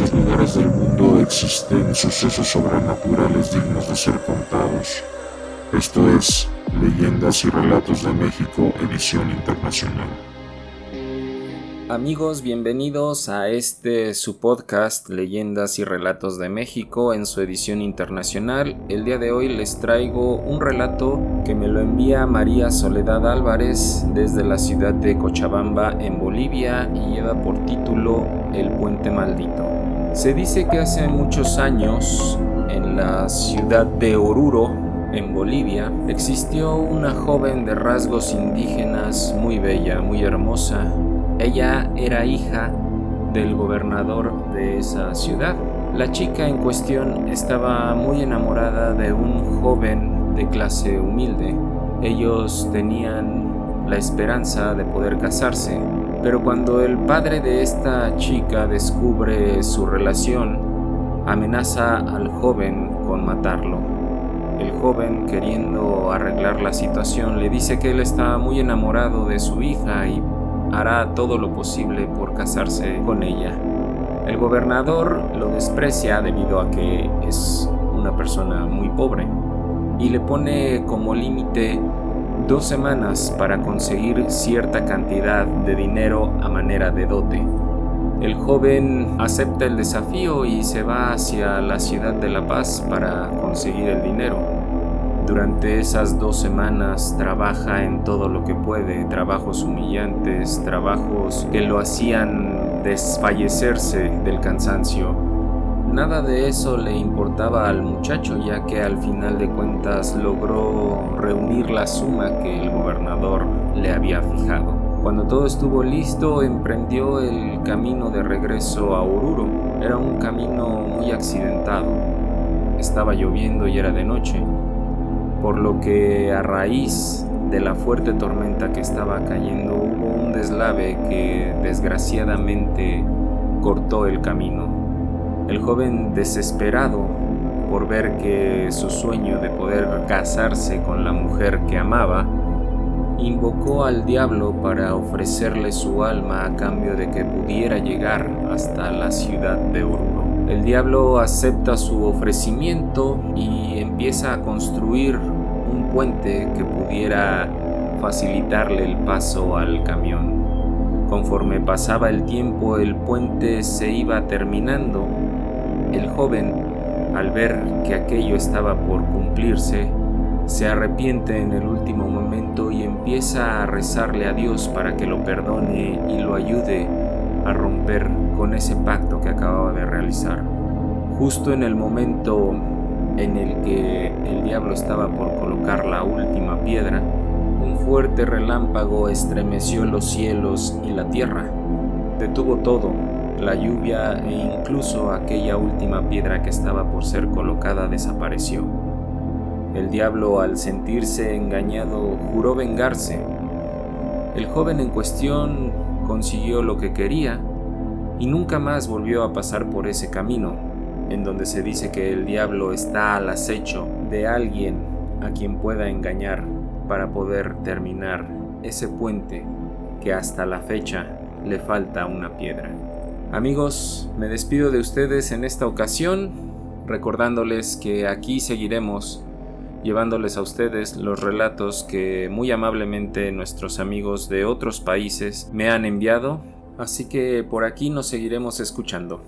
muchos lugares del mundo existen sucesos sobrenaturales dignos de ser contados. Esto es Leyendas y Relatos de México, edición internacional. Amigos, bienvenidos a este su podcast Leyendas y Relatos de México en su edición internacional. El día de hoy les traigo un relato que me lo envía María Soledad Álvarez desde la ciudad de Cochabamba en Bolivia y lleva por título El puente maldito. Se dice que hace muchos años en la ciudad de Oruro, en Bolivia, existió una joven de rasgos indígenas muy bella, muy hermosa, ella era hija del gobernador de esa ciudad. La chica en cuestión estaba muy enamorada de un joven de clase humilde. Ellos tenían la esperanza de poder casarse, pero cuando el padre de esta chica descubre su relación, amenaza al joven con matarlo. El joven, queriendo arreglar la situación, le dice que él está muy enamorado de su hija y hará todo lo posible por casarse con ella. El gobernador lo desprecia debido a que es una persona muy pobre y le pone como límite dos semanas para conseguir cierta cantidad de dinero a manera de dote. El joven acepta el desafío y se va hacia la ciudad de La Paz para conseguir el dinero. Durante esas dos semanas trabaja en todo lo que puede, trabajos humillantes, trabajos que lo hacían desfallecerse del cansancio. Nada de eso le importaba al muchacho ya que al final de cuentas logró reunir la suma que el gobernador le había fijado. Cuando todo estuvo listo, emprendió el camino de regreso a Oruro. Era un camino muy accidentado. Estaba lloviendo y era de noche por lo que a raíz de la fuerte tormenta que estaba cayendo hubo un deslave que desgraciadamente cortó el camino. El joven desesperado por ver que su sueño de poder casarse con la mujer que amaba, invocó al diablo para ofrecerle su alma a cambio de que pudiera llegar hasta la ciudad de Oruro. El diablo acepta su ofrecimiento y empieza a construir un puente que pudiera facilitarle el paso al camión. Conforme pasaba el tiempo el puente se iba terminando. El joven, al ver que aquello estaba por cumplirse, se arrepiente en el último momento y empieza a rezarle a Dios para que lo perdone y lo ayude con ese pacto que acababa de realizar. Justo en el momento en el que el diablo estaba por colocar la última piedra, un fuerte relámpago estremeció los cielos y la tierra. Detuvo todo, la lluvia e incluso aquella última piedra que estaba por ser colocada desapareció. El diablo, al sentirse engañado, juró vengarse. El joven en cuestión consiguió lo que quería y nunca más volvió a pasar por ese camino, en donde se dice que el diablo está al acecho de alguien a quien pueda engañar para poder terminar ese puente que hasta la fecha le falta una piedra. Amigos, me despido de ustedes en esta ocasión, recordándoles que aquí seguiremos llevándoles a ustedes los relatos que muy amablemente nuestros amigos de otros países me han enviado, así que por aquí nos seguiremos escuchando.